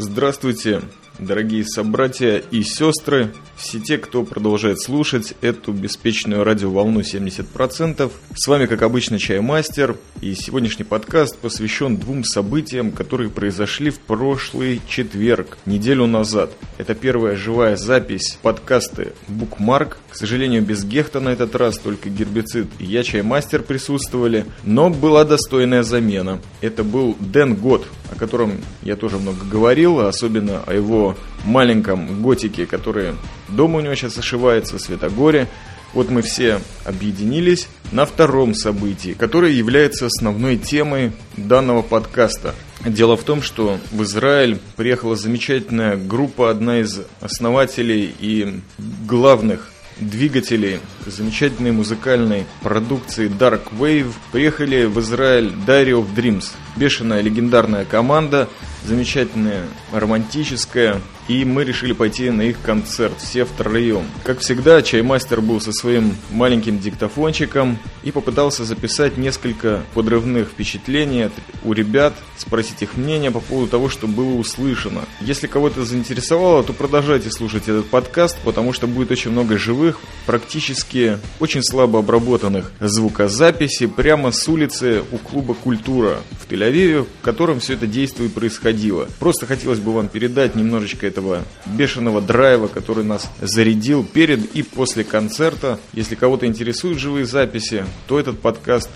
Здравствуйте, дорогие собратья и сестры, все те, кто продолжает слушать эту беспечную радиоволну 70%. С вами, как обычно, Чаймастер, и сегодняшний подкаст посвящен двум событиям, которые произошли в прошлый четверг, неделю назад. Это первая живая запись подкасты Bookmark. К сожалению, без Гехта на этот раз, только гербицид и я, Чаймастер, присутствовали, но была достойная замена. Это был Дэн Год, о котором я тоже много говорил, особенно о его маленьком готике, который дома у него сейчас ошивается, Светогоре. Вот мы все объединились на втором событии, которое является основной темой данного подкаста. Дело в том, что в Израиль приехала замечательная группа, одна из основателей и главных двигателей замечательной музыкальной продукции Dark Wave приехали в Израиль Diary of Dreams. Бешеная легендарная команда, замечательная, романтическая, и мы решили пойти на их концерт, все втроем. Как всегда, Чаймастер был со своим маленьким диктофончиком и попытался записать несколько подрывных впечатлений у ребят, спросить их мнение по поводу того, что было услышано. Если кого-то заинтересовало, то продолжайте слушать этот подкаст, потому что будет очень много живых, практически очень слабо обработанных звукозаписей прямо с улицы у клуба «Культура» в Тель-Авиве, в котором все это действие происходило. Просто хотелось бы вам передать немножечко этого этого бешеного драйва, который нас зарядил перед и после концерта. Если кого-то интересуют живые записи, то этот подкаст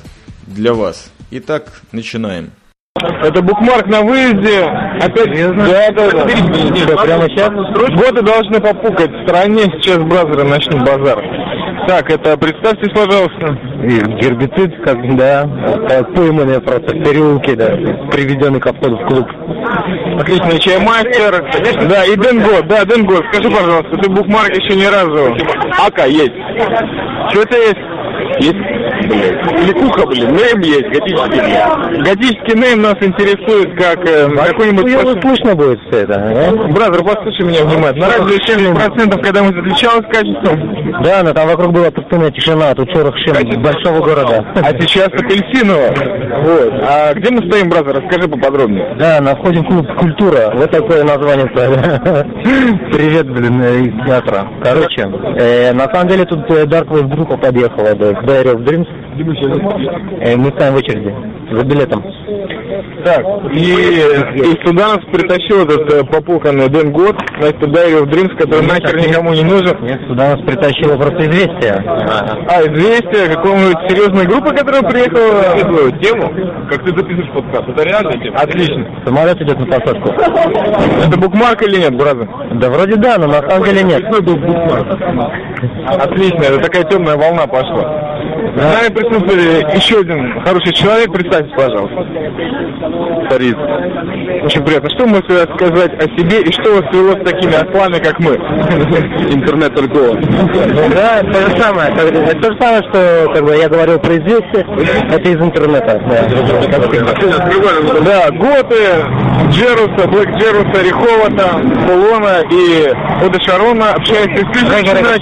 для вас. Итак, начинаем. Это букмарк на выезде. Опять да, да, да. Что, прямо сейчас? Годы должны попукать. В стране сейчас бразеры начнут базар. Так, это представьтесь, пожалуйста. Гербицид, как бы, да. Пойманные просто в переулке, да. Приведенный к входу в клуб. Отлично, чаймастер. Да, и Денго, да, Денго, скажи, пожалуйста, ты букмарк еще ни разу. Ака есть. Что тебя есть? Есть, блядь. Ликуха, блин, нейм есть, готический, блядь. Готический нейм нас интересует как э, какой-нибудь... Ну, слышно будет все это, а? Бразер, послушай меня внимательно. На радио 70% когда мы отличалось качеством. Да, но там вокруг была пустынная тишина, а тут шорох шем большого города. А сейчас апельсиново. Вот. А где мы стоим, Бразер? Расскажи поподробнее. Да, на входе в клуб «Культура». Вот такое название стали. Привет, блин, из театра. Короче, э, на самом деле тут э, Dark Wave группа подъехала, да, Diary of Dreams. Э, мы стоим в очереди за билетом. Так, и, и сюда нас притащил этот э, попуканный Дэн Год, значит, Diary of Dreams, который нахер никому не нужен. Нет, сюда нас притащило просто известие. А, известие какого-нибудь серьезной группы, которая приехала? Твою тему, как ты записываешь подкаст, это реальная тема? Отлично. Самолет идет на посадку. Это букмарк или нет, бразер? Да вроде да, но на самом деле нет. Отлично, это такая темная волна пошла. С нами присутствовали еще один хороший человек, представьте, пожалуйста. Стариц. Очень приятно. Что можете сказать о себе и что вас свело с такими ослами, как мы? Интернет только он. Да, то же самое. Это то же самое, что как бы, я говорил про известие, это из интернета. Да, Готы, Джеруса, Блэк Джеруса, Риховата, Полона и Ода Шарона общаются исключительно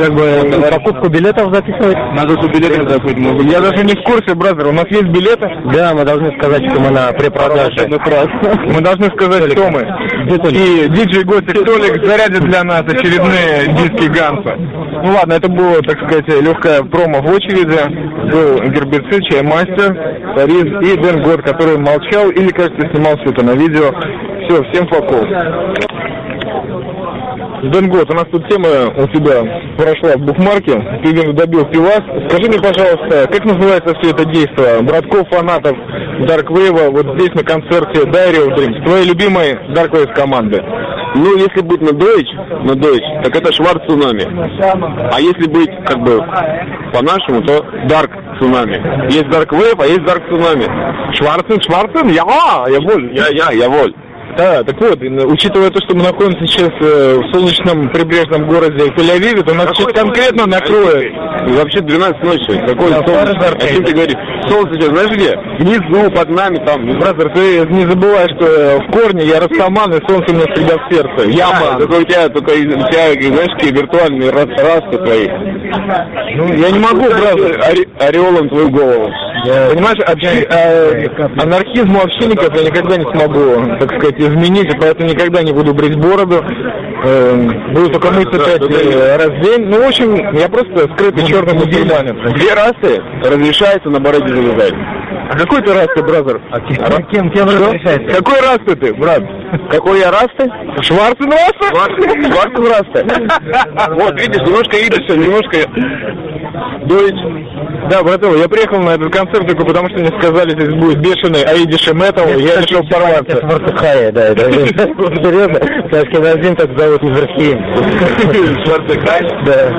как бы покупку билетов записывать? Надо билетами забыть. мы- Я даже не в курсе, бразер, у нас есть билеты. Да, мы должны сказать, что мы на препродаже. Мы должны сказать, кто мы. И диджей Готик Толик зарядит для нас очередные диски Ганса. Ну ладно, это было, так сказать, легкая промо в очереди. Был гербицид, чаймастер, Тарис и Дэн Год, который молчал или, кажется, снимал все это на видео. Все, всем факов. Дэн Год, у нас тут тема у тебя прошла в букмарке, ты добил пивас. Скажи мне, пожалуйста, как называется все это действие? Братков, фанатов Wave вот здесь на концерте Diary of Dreams, твоей любимой Dark Wave команды. Ну, если быть на Deutsch, на Deutsch, так это Шварц Цунами. А если быть, как бы, по-нашему, то Dark Tsunami. Есть Dark Wave, а есть Dark Tsunami. Schwarzen, Schwarzen, ja, jawohl. Ja, ja, jawohl. Да, так вот, учитывая то, что мы находимся сейчас э, в солнечном прибрежном городе Тель-Авиве, то нас сейчас конкретно накроет. Вообще 12 ночи. Какое Да, солнце? О чем ты говоришь? Солнце сейчас, знаешь где? Внизу, под нами, там. Brother, ты не забывай, что э, в корне я растаман, и солнце у меня всегда в сердце. Yeah, yeah man. только у тебя, только у тебя, знаешь, какие виртуальные рас, раски твои. Ну, я не могу, бразер. Ореолом твою голову. Понимаешь, общи- э, анархизм у общинников я никогда не смогу, так сказать, изменить, и поэтому никогда не буду брить бороду. Э, буду только мыться пять э, раз в день. Ну, в общем, я просто скрытый черный мусульманин. Две расы разрешается на бороде завязать. А какой ты расы, бразер? А кем, кем, кем разрешается? Какой расы ты, брат? Какой я расты? Шварцен раса? Шварцен расты. Вот, видишь, немножко идиша, немножко дойч. Да, братан, я приехал на этот концерт только потому, что мне сказали, здесь будет бешеный Аидиша Метал, я решил порваться. Это Мартыхая, да, да. Серьезно? Ашкеназим так зовут из России. Шварцехай? Да.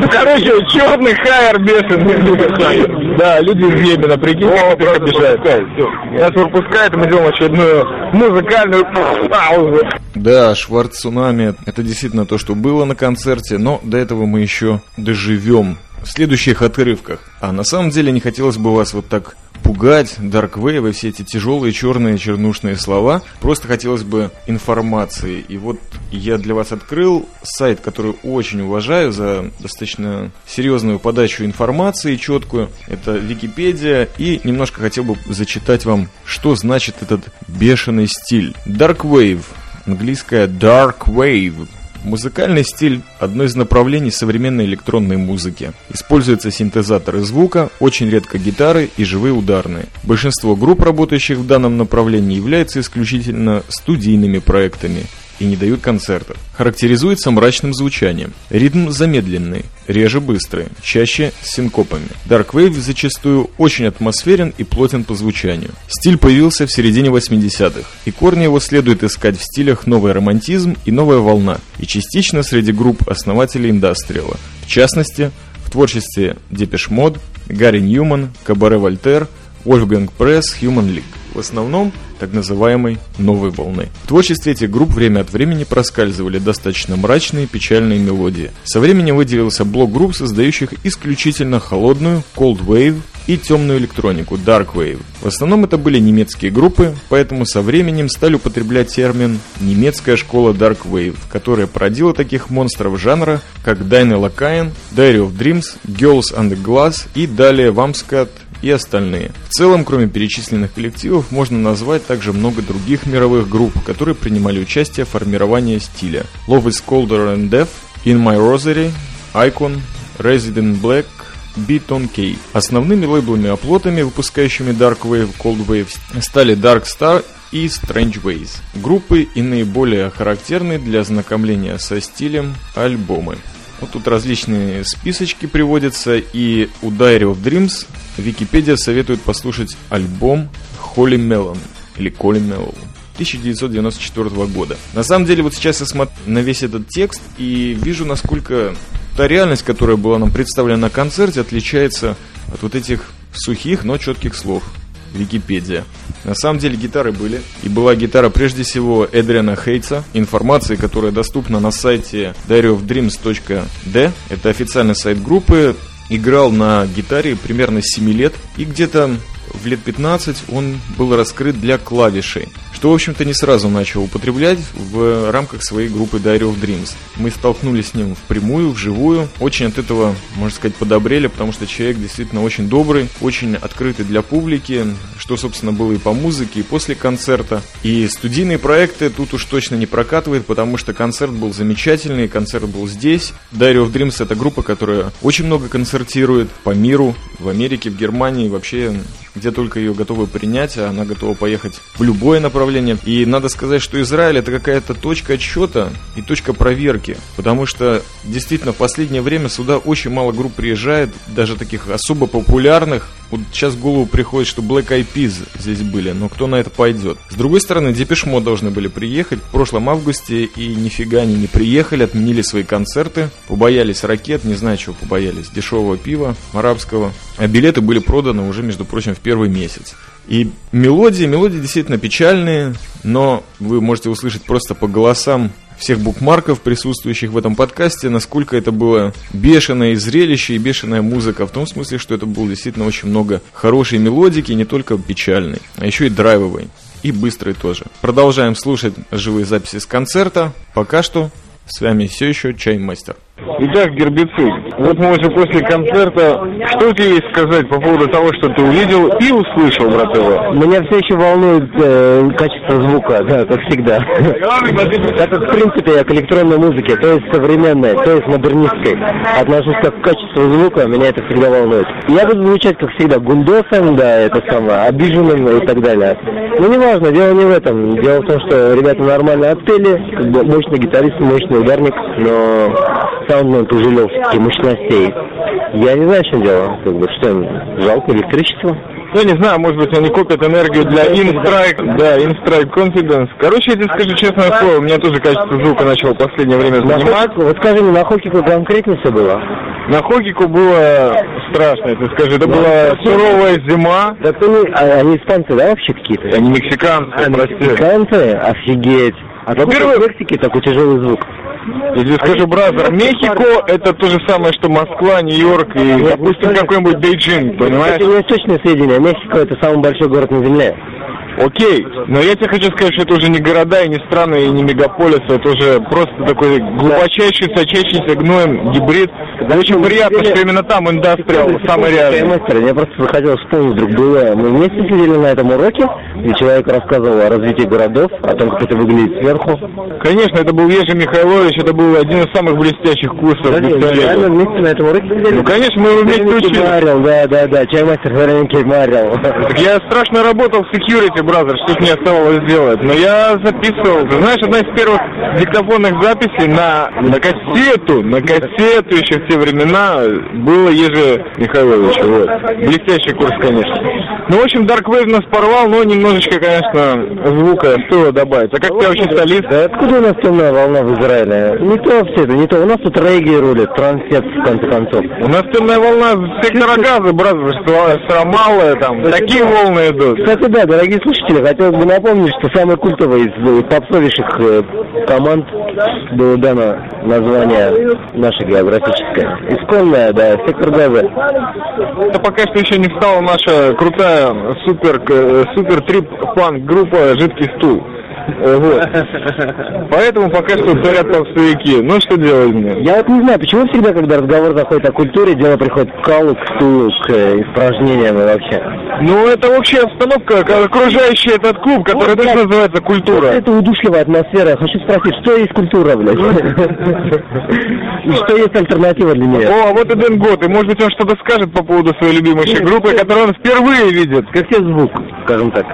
Ну, короче, черный хайер бешеный. Да, люди из Йемена, прикинь, как их обижают. Нас выпускает, мы делаем очередную музыкальную паузу. Да, Шварц Цунами – это действительно то, что было на концерте, но до этого мы еще доживем в следующих отрывках. А на самом деле не хотелось бы вас вот так пугать, и все эти тяжелые черные чернушные слова. Просто хотелось бы информации. И вот я для вас открыл сайт, который очень уважаю за достаточно серьезную подачу информации, четкую. Это Википедия. И немножко хотел бы зачитать вам, что значит этот бешеный стиль. Dark Wave. Английское Dark Wave Музыкальный стиль – одно из направлений современной электронной музыки. Используются синтезаторы звука, очень редко гитары и живые ударные. Большинство групп, работающих в данном направлении, являются исключительно студийными проектами и не дают концертов. Характеризуется мрачным звучанием. Ритм замедленный, реже быстрый, чаще с синкопами. Dark Wave зачастую очень атмосферен и плотен по звучанию. Стиль появился в середине 80-х, и корни его следует искать в стилях новый романтизм и новая волна, и частично среди групп основателей индастриала. В частности, в творчестве Depeche Mode, Gary Numan, Cabaret Voltaire, Wolfgang Press, Human League. В основном так называемой новой волны. В творчестве этих групп время от времени проскальзывали достаточно мрачные печальные мелодии. Со временем выделился блок групп, создающих исключительно холодную Cold Wave и темную электронику Dark Wave. В основном это были немецкие группы, поэтому со временем стали употреблять термин «немецкая школа Dark Wave», которая породила таких монстров жанра, как Deine Lakaien, Diary of Dreams, Girls Under Glass и далее Wumpscut и остальные. В целом, кроме перечисленных коллективов, можно назвать также много других мировых групп, которые принимали участие в формировании стиля. Love is Colder and Death, In My Rosary, Icon, Resident Black, Beaton K. Основными лейблами-оплотами, выпускающими Dark Wave, Cold Wave, стали Dark Star и Strange Ways. Группы и наиболее характерные для ознакомления со стилем альбомы. Вот тут различные списочки приводятся, и у Diary of Dreams Википедия советует послушать альбом Holy Melon или Holy Melon 1994 года. На самом деле, вот сейчас я смотрю на весь этот текст и вижу, насколько та реальность, которая была нам представлена на концерте, отличается от вот этих сухих, но четких слов. Википедия. На самом деле гитары были. И была гитара прежде всего Эдриана Хейтса, информации, которая доступна на сайте diaryofdreams.d. Это официальный сайт группы. Играл на гитаре примерно 7 лет. И где-то в лет 15 он был раскрыт для клавишей что, в общем-то, не сразу начал употреблять в рамках своей группы Diary of Dreams. Мы столкнулись с ним впрямую, вживую. Очень от этого, можно сказать, подобрели, потому что человек действительно очень добрый, очень открытый для публики, что, собственно, было и по музыке, и после концерта. И студийные проекты тут уж точно не прокатывает, потому что концерт был замечательный, концерт был здесь. Diary of Dreams это группа, которая очень много концертирует по миру, в Америке, в Германии, вообще где только ее готовы принять, а она готова поехать в любое направление. И надо сказать, что Израиль это какая-то точка отсчета и точка проверки, потому что действительно в последнее время сюда очень мало групп приезжает, даже таких особо популярных. Вот сейчас в голову приходит, что Black Eyed Peas здесь были, но кто на это пойдет? С другой стороны, Депешмо должны были приехать в прошлом августе, и нифига они не приехали, отменили свои концерты, побоялись ракет, не знаю, чего побоялись, дешевого пива арабского. А билеты были проданы уже, между прочим, в первый месяц. И мелодии, мелодии действительно печальные, но вы можете услышать просто по голосам всех букмарков, присутствующих в этом подкасте, насколько это было бешеное зрелище и бешеная музыка, в том смысле, что это было действительно очень много хорошей мелодики, не только печальной, а еще и драйвовой, и быстрой тоже. Продолжаем слушать живые записи с концерта. Пока что с вами все еще Чаймастер. Итак, гербицид. Вот мы уже после концерта. Что тебе есть сказать по поводу того, что ты увидел и услышал, брат его? Меня все еще волнует э, качество звука, да, как всегда. Так как, в принципе, я к электронной музыке, то есть современной, то есть модернистской, отношусь как к качеству звука, меня это всегда волнует. Я буду звучать, как всегда, гундосом, да, это самое, обиженным и так далее. Но неважно, дело не в этом. Дело в том, что ребята нормально отпели, мощный гитарист, мощный ударник, но саундмен пожалел все-таки мощностей. Я не знаю, в чем дело. Как бы, что им, жалко электричество? Я не знаю, может быть, они копят энергию для InStrike, да, InStrike Confidence. Короче, я тебе скажу честное слово, у меня тоже качество звука начало в последнее время занимать. Вот скажи мне, на Хокику конкретно все было? На Хокику было страшно, я тебе скажу. Это была суровая зима. Так они, а, они испанцы, да, вообще какие-то? Они мексиканцы, прости. Мексиканцы? Офигеть. А Во-первых- в Мексике такой тяжелый звук. Тебе скажу, бразер, Мехико это то же самое, что Москва, Нью-Йорк и, допустим, какой-нибудь Бейджинг, понимаешь? У меня точные сведения. Мексика это самый большой город на Земле. Окей, но я тебе хочу сказать, что это уже не города, и не страны, и не мегаполисы, это уже просто такой глубочайший, сочащийся гноем гибрид. Очень приятно, что именно там индастриал самый реальный. Мастер, я просто захотел вспомнить вдруг было. Мы вместе сидели на этом уроке, и человек рассказывал о развитии городов, о том, как это выглядит сверху. Конечно, это был Ежи Михайлович, это был один из самых блестящих курсов. Да, реально вместе на этом уроке сидели. Ну, конечно, мы его вместе учили. Марил, да, да, да, чаймастер Вареники Марил. Так я страшно работал в security, бразер, что мне оставалось делать. Но я записывал. Ты знаешь, одна из первых диктофонных записей на, на кассету, на кассету еще в те времена было Ежи Михайлович. Вот. Блестящий курс, конечно. Ну, в общем, Dark Wave нас порвал, но немножечко, конечно, звука стоило добавить. А как ты вообще солист? Да откуда у нас темная волна в Израиле? Не то все это, не то. У нас тут регги рулит, трансет, в конце концов. У нас темная волна сектора газа, бразер, с Рамаллы, там, такие волны идут. Кстати, да, дорогие слушатели, хотелось бы напомнить, что самой культовой из э, попсовейших э, команд было дано название наше географическое. Исконное, да, сектор газа. Это пока что еще не стала наша крутая супер, э, супер трип фан группа «Жидкий стул». Вот. Поэтому пока что царят попсовики. Ну что делать мне? Я вот не знаю, почему всегда, когда разговор заходит о культуре, дело приходит к калу, к стулу, к э, испражнениям и вообще. Ну это общая обстановка, окружающая этот клуб, который Вот, тоже называется культура. Это удушливая атмосфера. Я Хочу спросить, что есть культура, блядь? И что есть альтернатива для нее? О, а вот и Дэн Гот, и может быть он что-то скажет по поводу своей любимой группы, которую он впервые видит. Как тебе звук, скажем так?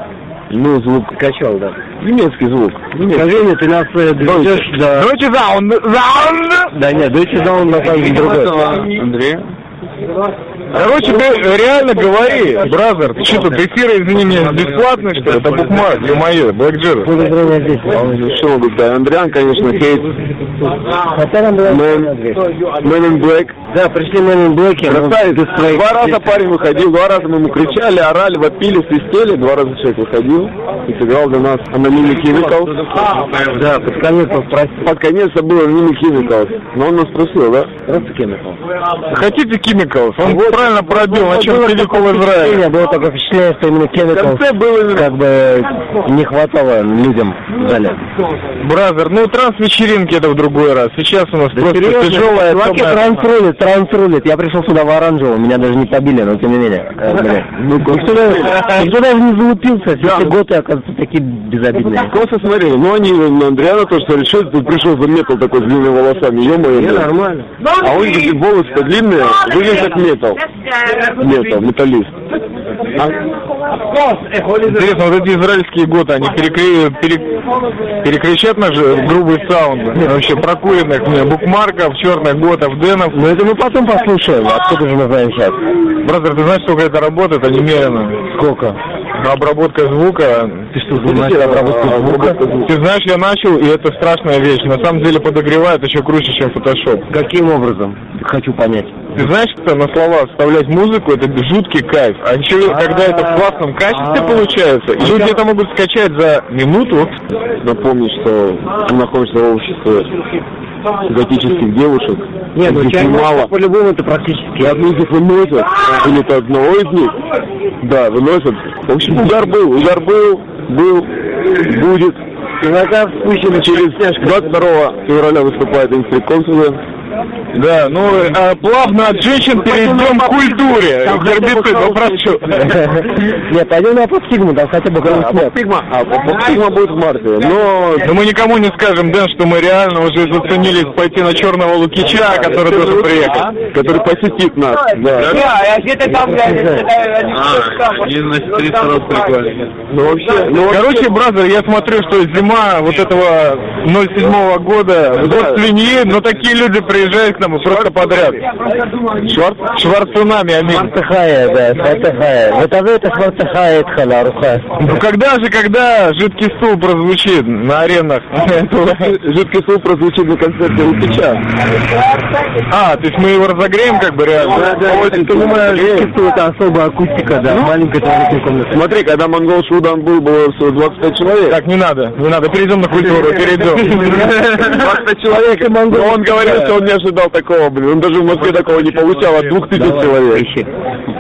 Ну, звук качал, да. Немецкий звук. Скажи ты нас доведешь до... Deutsche Sound, Sound! Да нет, Deutsche Sound на самом деле другой. Андрей. Короче, ты реально говори, бразер, ты что тут, эфиры, извини меня, бесплатные, что ли? Это букмарк, ё-моё, зрения здесь. Что сказать? Андриан, конечно, хейт. Хотя нам Да, пришли Мы in Black. Красавец. Два раза парень выходил, два раза мы ему кричали, орали, вопили, свистели. Два раза человек выходил и сыграл для нас Anonymous Chemicals. Да, под конец он спросил. Под конец это был Anonymous Chemicals. Но он нас спросил, да? Просто Chemical. Хотите Chemicals? Он правильно пробил, на чем такое Израиль. Было такое впечатление, что именно В конце Chemical было как бы не хватало людям в зале. Brother, ну транс-вечеринки это в другой раз. Сейчас у нас просто Серьезно? тяжелая Чуваки, транс рулит, транс рулит. Я пришел сюда в оранжевом, меня даже не побили, но тем не менее. Никто даже, никто даже не залупился, все эти готы, оказывается, такие безобидные. Просто смотрели, ну они на Андриана тоже смотрели, что тут пришел за метал такой с длинными волосами, ё-моё. блин. нормально. А у них такие волосы длинные, выглядит как метал. Метал, металлист. Интересно, вот эти израильские готы, они перекри- пере- перекричат наш грубый саунд? Вообще прокуренных мне букмарков, черных готов, денов. Но это мы потом послушаем, откуда же мы знаем сейчас. Brother, ты знаешь, сколько это работает, а немерено? Сколько? Обработка звука. Ты что, знаешь обработку звука? Ты знаешь, я начал, и это страшная вещь. На самом деле подогревает еще круче, чем фотошоп. Каким образом? Хочу понять. Ты знаешь, что на слова вставлять музыку это жуткий кайф. А еще когда это в классном качестве получается, и люди это могут скачать за минуту. Напомнить, что мы находимся в обществе готических девушек. Нет, ну чай мало. по-любому это практически. И одну из них выносят, или то одного из них, да, выносят. В общем, удар был, удар был, был, будет. Иногда спущены Через 22 февраля выступает инструкция Да, ну а плавно от женщин перейдем к культуре. Гербицидов, прошу. Нет, пойдем на Апоксигму, там хотя бы кровь нет. Апоксигма, а, будет в марте, но... Но мы никому не скажем, Дэн, что мы реально уже заценились пойти на черного Лукича, который тоже приехал. Который посетит нас, да. а где-то там, Ну вообще, ну Короче, бразер, я смотрю, что зима вот этого 07 года, год свиньи, но такие люди приезжают к нам просто подряд. Шварц, Шварцунами, аминь. Шварцехая, да, Шварцехая. Вот а это Шварцехая, Тхала, Руха. Ну когда же, когда жидкий стул прозвучит на аренах? жидкий суп прозвучит на концерте Лукича. А, то есть мы его разогреем как бы реально? Да, да, это, понимаю, жидкий стул это особая акустика, да, маленькая туалетная комната. Смотри, когда монгол Шудан был, было всего 25 человек. Так, не надо, не надо, перейдем на культуру, перейдем. 20 человек, но он говорил, что он не ожидал такого, блин. Он даже в Москве такого не получал от 2000 человек.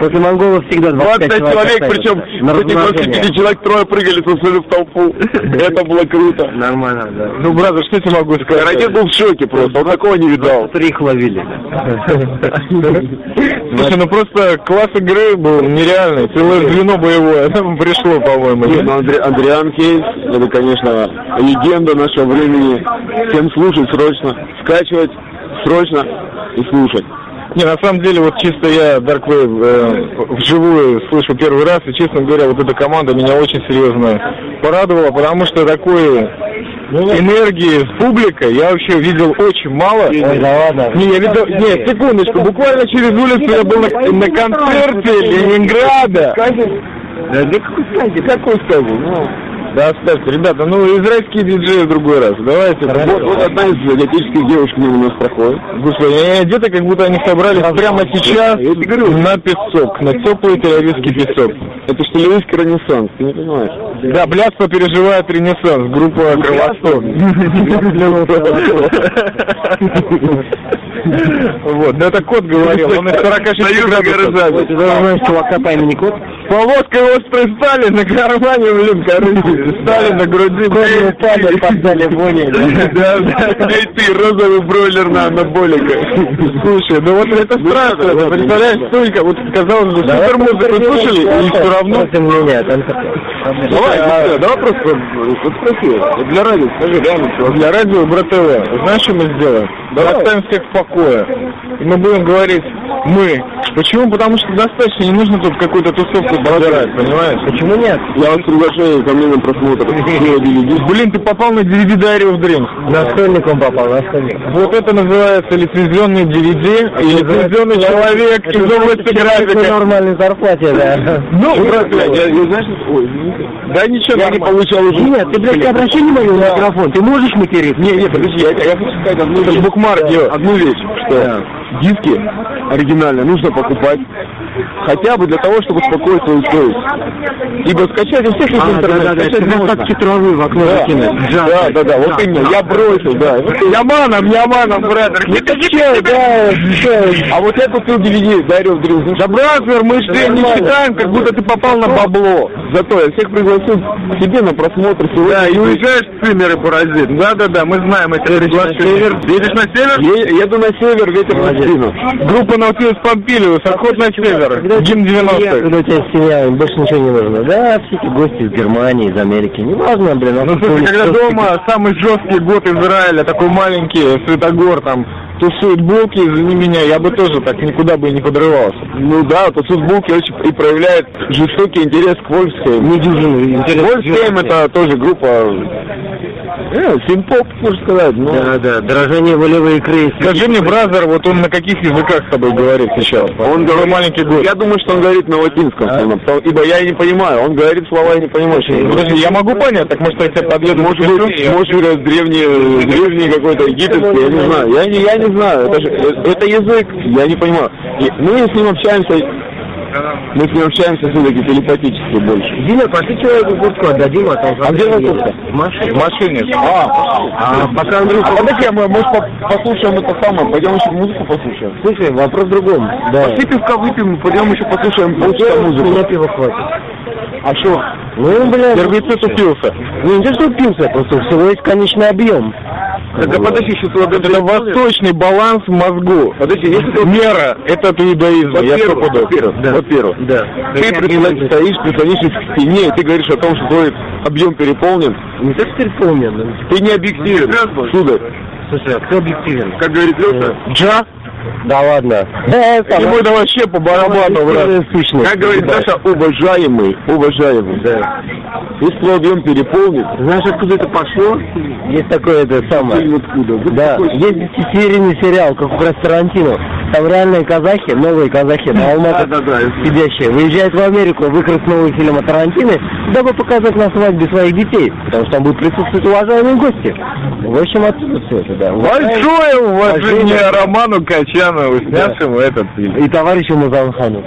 После монголов всегда 25 25 человек, оставили. причем На с этих размножение. 25 человек трое прыгали со в толпу. Это было круто. Нормально, да. Ну, бразер, что тебе могу сказать? Ракет был в шоке просто, он такого не видал. Три их ловили. Слушай, ну просто класс игры был нереальный, целое звено боевое там пришло, по-моему. Не, ну, Кейс, это, конечно, легенда нашего времени. Всем слушать срочно, скачивать срочно и слушать. Не, на самом деле, вот чисто я Dark Wave э, вживую слышу первый раз, и, честно говоря, вот эта команда меня очень серьезно порадовала, потому что такой энергии с публикой я вообще видел очень мало. Ой, да ладно. Не, я видел, не, секундочку, буквально через улицу я был на, на концерте Ленинграда. Да, да какой стадии? Какой сказал? Да оставьте, ребята, ну израильские диджеи в другой раз. Давайте. Вот, вот одна из экзотических девушек мимо нас проходит. Господи, они одеты, как будто они собрались прямо сейчас на песок, на теплый тель песок. Это что ливийский ренессанс, ты не понимаешь? Да, блядство переживает ренессанс, группа Кровосток. Вот, да это кот говорил, он из 46 градусов. Ты даже знаешь чувака по имени Кот? Поводкой острый Сталин на кармане, блин, короче, Сталин на груди. Коля Сталин поставили поняли. Да, да. Эй ты, розовый бройлер на анаболика. Слушай, ну вот это страшно, ты представляешь, столько, вот казалось бы, супер музыку слушали, и все равно... Только... Давай, ну, давай просто вот спроси. Для радио скажи, реально, чувак. Для радио Брат ТВ. Знаешь, что мы сделаем? Давай. Оставим всех в покое. И мы будем говорить «мы». Почему? Потому что достаточно, не нужно тут какую-то тусовку собирать, понимаешь? Почему нет? Я вас приглашаю ко мне на просмотр. Блин, ты попал на DVD Diary of Dreams. На школьник он попал, на школьник. Вот это называется лицензионный DVD и лицензионный человек из области графика. нормальной зарплате, да. Ну, Я, знаешь, ой, да ничего, я не получал уже. Нет, ты, блядь, обращай внимание на микрофон, ты можешь материться? Не, не, подожди, я, хочу сказать одну Это вещь. букмарк. Одну вещь, что диски оригинальные нужно покупать хотя бы для того, чтобы успокоить свою совесть. Ибо скачать у всех есть А, интернет, да, да, да, скачать это можно. травы в окно Да, закинуть. да, да, да, вот именно, я бросил, да. Яманом, яманом, братер. Это че, да, А вот эту ты DVD, Дарью Дрюс. Да, бразер, мы же не считаем, как будто ты попал на бабло. Зато я всех пригласил к себе на просмотр сегодня. Да, и уезжаешь в циммер и паразит. Да-да-да, мы знаем эти приглашения. Едешь на север? Еду на север, ветер на спину. Группа Наутилус Помпилиус, отход на север. Я, 90-х. когда у тебя семья, им больше ничего не нужно. Да, все эти гости из Германии, из Америки. Не важно, блин. Ну, слушай, когда дома самый жесткий год Израиля, такой маленький, Светогор там, тусует булки, извини меня, я бы тоже так никуда бы не подрывался. Ну да, то Сузбуки очень и проявляет жестокий интерес к Вольфсхейм. Недюжинный интерес. Вольфсхейм это тоже группа, э, симпоп, можно сказать. Ну, Да, да, дрожание волевой икры. Скажи мне, бразер, вот он на каких языках с тобой говорит сейчас? Он говорит, маленький год. Я думаю, что он говорит на латинском, основном, потому- ибо я не понимаю. Он говорит слова, я не понимаю, что. Подожди, я могу понять, так может я тебе подъеду Может быть, может быть, древний, древний какой-то египетский, я не знаю. Я не, я не знаю. Это, же, э, это язык, я не понимаю. Мы с ним общаемся, мы с ним общаемся все-таки телепатически больше. Дима, пошли человеку куртку отдадим, а там... А где вы куртка? В машине. В машине. А, А пока Андрюха... а подожди, мы, может, по- послушаем это самое, пойдем еще музыку послушаем? Слушай, вопрос в другом. Да. Пошли пивка выпьем, пойдем еще послушаем полчаса У меня музыку. пива хватит. А что? Ну, блядь, Гербицид упился. ну не то, что упился, просто у всего есть конечный объем. Так, а подожди, сейчас Это восточный баланс в мозгу. Подожди, если ты... Мера, это. Я Во-первых, во-первых, Да. во-первых, Да. ты стоишь, прислонившись к стене, и ты говоришь о том, что твой объем переполнен. Не так переполнен. Ты не объективен, сударь. Слушай, а кто объективен? Как говорит Леша, Джа? Да ладно. Ему это вообще по барабану, брат. Сущность. как говорит Саша, уважаемый, уважаемый. Да. Если объем переполнен, Знаешь, откуда это пошло? Есть такое это самое. фильм откуда? Да, есть десятисерийный сериал, как у Тарантино. Там реальные казахи, новые казахи, на Алматы Да, да, да. сидящие, выезжают в Америку выкрасть новый фильм о Тарантино, дабы показать на свадьбе своих детей, потому что там будут присутствовать уважаемые гости. В общем, отсюда все это, да. Большое уважение. Роману Качанову, снявшему этот фильм. И товарищу Мазалхану.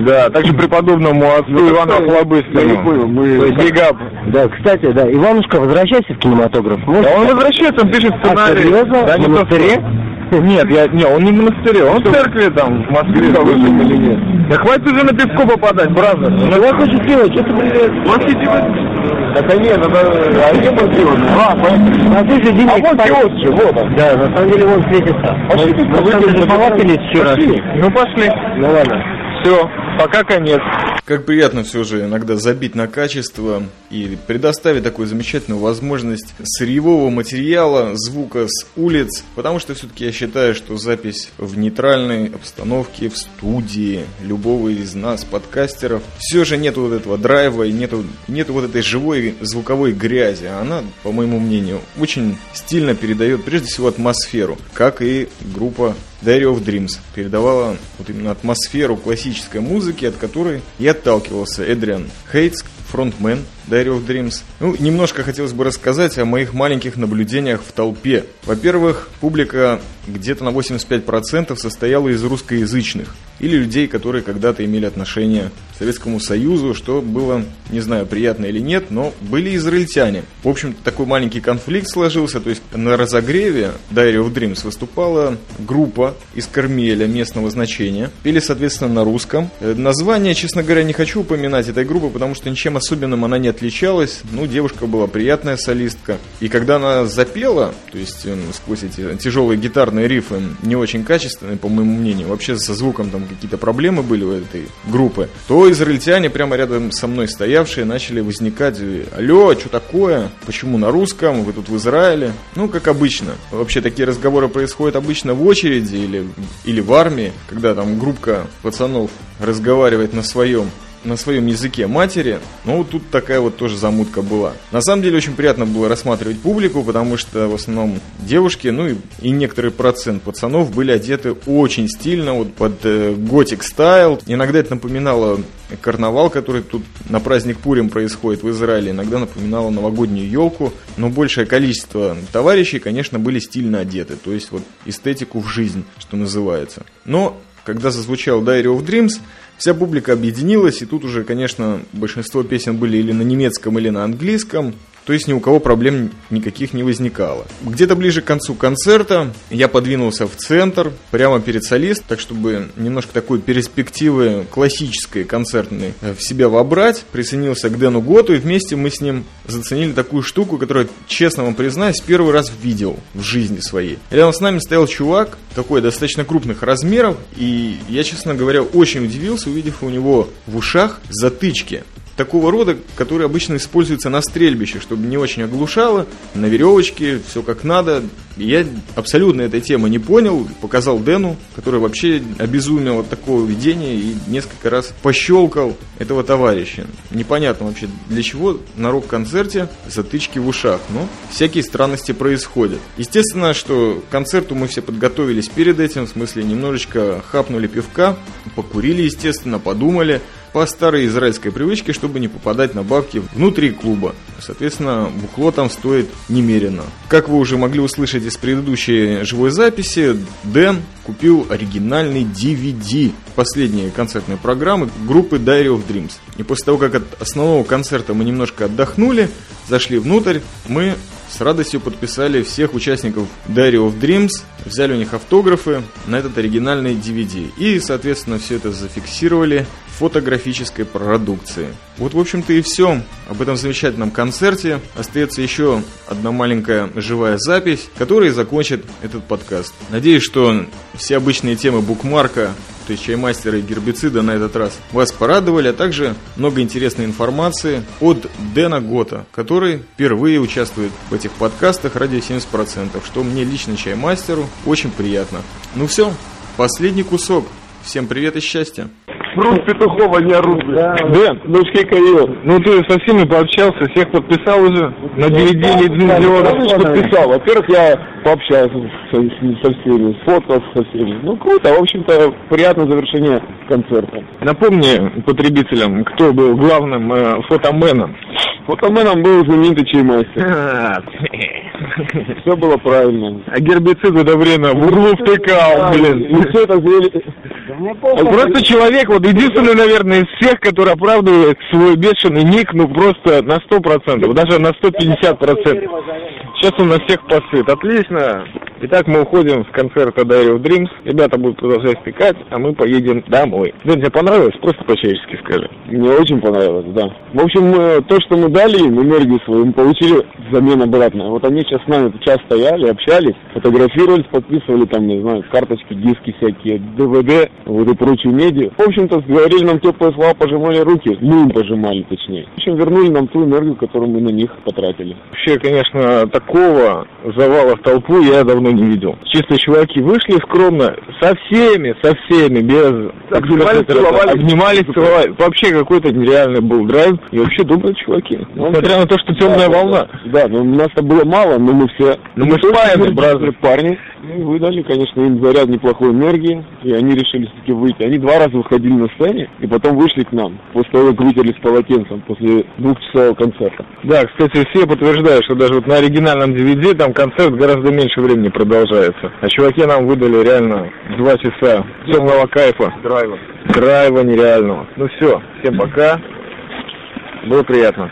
Да, также преподобному отцу Ивану Я не Охлобыстину. мы... Бигап. Да, кстати, да, Иванушка, возвращайся в кинематограф. Может, Да он возвращается, он пишет а, сценарий. серьезно? Да, В не то, монастыре? Нет, я, не, он не в монастыре, он в церкви там, в Москве. или нет. Да хватит уже на пивко попадать, бразер. Ну, я хочу сделать, что ты, блядь? Это нет, это... А где Киоск? А, понятно. На слушай, Дима, А киоск же, вот он. Да, на самом деле он светится. Пошли, Мы- мы даже подойдем. полакались вчера. Пошли. Ну пошли. Ну ладно. Все, пока конец. Как приятно все же иногда забить на качество и предоставить такую замечательную возможность сырьевого материала, звука с улиц, потому что все-таки я считаю, что запись в нейтральной обстановке, в студии любого из нас, подкастеров, все же нету вот этого драйва и нету, нету вот этой живой звуковой грязи. Она, по моему мнению, очень стильно передает прежде всего атмосферу, как и группа Diary of Dreams передавала вот именно атмосферу классической музыки, от которой и отталкивался Эдриан Хейтс, фронтмен Diary of Dreams. Ну, немножко хотелось бы рассказать о моих маленьких наблюдениях в толпе. Во-первых, публика где-то на 85% состояла из русскоязычных или людей, которые когда-то имели отношение к Советскому Союзу, что было, не знаю, приятно или нет, но были израильтяне. В общем, такой маленький конфликт сложился, то есть на разогреве Diary of Dreams выступала группа из Кармеля местного значения, пели, соответственно, на русском. Э, Название, честно говоря, не хочу упоминать этой группы, потому что ничем особенным она не отличалась. Ну, девушка была приятная солистка. И когда она запела, то есть э, сквозь эти тяжелые гитарные рифы, не очень качественные, по моему мнению, вообще со звуком там какие-то проблемы были у этой группы, то израильтяне прямо рядом со мной стоявшие начали возникать, э, алло, что такое, почему на русском, вы тут в Израиле, ну, как обычно. Вообще такие разговоры происходят обычно в очереди или, или в армии, когда там группка пацанов разговаривает на своем на своем языке матери, но вот тут такая вот тоже замутка была. На самом деле очень приятно было рассматривать публику, потому что в основном девушки, ну и, и некоторый процент пацанов были одеты очень стильно, вот под готик стайл. Иногда это напоминало карнавал, который тут на праздник Пурим происходит в Израиле, иногда напоминало новогоднюю елку, но большее количество товарищей, конечно, были стильно одеты, то есть вот эстетику в жизнь, что называется. Но когда зазвучал Diary of Dreams, вся публика объединилась, и тут уже, конечно, большинство песен были или на немецком, или на английском. То есть ни у кого проблем никаких не возникало. Где-то ближе к концу концерта я подвинулся в центр, прямо перед солист, так чтобы немножко такой перспективы классической концертной в себя вобрать. Присоединился к Дэну Готу, и вместе мы с ним заценили такую штуку, которую, честно вам признаюсь, первый раз видел в жизни своей. Рядом с нами стоял чувак, такой достаточно крупных размеров, и я, честно говоря, очень удивился, увидев у него в ушах затычки такого рода, которые обычно используются на стрельбище, чтобы не очень оглушало, на веревочке, все как надо. Я абсолютно этой темы не понял, показал Дэну, который вообще обезумел от такого видения и несколько раз пощелкал этого товарища. Непонятно вообще, для чего на рок-концерте затычки в ушах, но всякие странности происходят. Естественно, что к концерту мы все подготовились перед этим, в смысле немножечко хапнули пивка, покурили, естественно, подумали, по старой израильской привычке, чтобы не попадать на бабки внутри клуба. Соответственно, бухло там стоит немерено. Как вы уже могли услышать из предыдущей живой записи, Дэн купил оригинальный DVD последней концертной программы группы Diary of Dreams. И после того, как от основного концерта мы немножко отдохнули, зашли внутрь, мы с радостью подписали всех участников Diary of Dreams, взяли у них автографы на этот оригинальный DVD. И, соответственно, все это зафиксировали фотографической продукции. Вот, в общем-то, и все. Об этом замечательном концерте остается еще одна маленькая живая запись, которая закончит этот подкаст. Надеюсь, что все обычные темы букмарка то есть чаймастера и гербицида на этот раз, вас порадовали, а также много интересной информации от Дэна Гота, который впервые участвует в этих подкастах ради 70%, что мне лично чаймастеру очень приятно. Ну все, последний кусок. Всем привет и счастья! Фрут Петухова не орут. Да. Дэн, дочки Каил. Ну ты со всеми пообщался, всех подписал уже на DVD лицензионных. подписал. Во-первых, я пообщался со, со всеми, сфоткался со всеми. Ну круто, в общем-то, приятное завершение концерта. Напомни потребителям, кто был главным э, фотоменом. Фотоменом был знаменитый чаймастер. Все было правильно. А гербицид время в углу втыкал, блин. И все это Просто человек, вот единственный, наверное, из всех, который оправдывает свой бешеный ник, ну просто на сто процентов, даже на сто пятьдесят процентов. Сейчас он на всех посыт. Отлично. Итак, мы уходим с концерта Diary of Dreams. Ребята будут продолжать стекать, а мы поедем домой. Дэн, тебе понравилось? Просто по-человечески скажи. Мне очень понравилось, да. В общем, то, что мы дали им энергию свою, мы получили взамен обратно. Вот они сейчас с нами час стояли, общались, фотографировались, подписывали там, не знаю, карточки, диски всякие, ДВД, вот и прочую медиа. В общем-то, говорили нам теплые слова, пожимали руки. Мы им пожимали, точнее. В общем, вернули нам ту энергию, которую мы на них потратили. Вообще, конечно, такого завала в толпу я давно не видел. Чисто чуваки вышли скромно, со всеми, со всеми, без... Обнимались, целовались. Обнимались, целовались. Вообще какой-то нереальный был драйв. И вообще добрые чуваки. Несмотря на то, что темная волна. Да, но у нас-то было мало, но мы все... Ну мы спаяны, бразеры парни. Ну, вы дали, конечно, им заряд неплохой энергии, и они решили все-таки выйти. Они два раза выходили на сцене, и потом вышли к нам, после того, как вытерлись полотенцем, после двухчасового концерта. Да, кстати, все подтверждают, что даже вот на оригинальном DVD там концерт гораздо меньше времени продолжается. А чуваки нам выдали реально два часа темного кайфа. Драйва. Драйва нереального. Ну все, всем пока. Было приятно.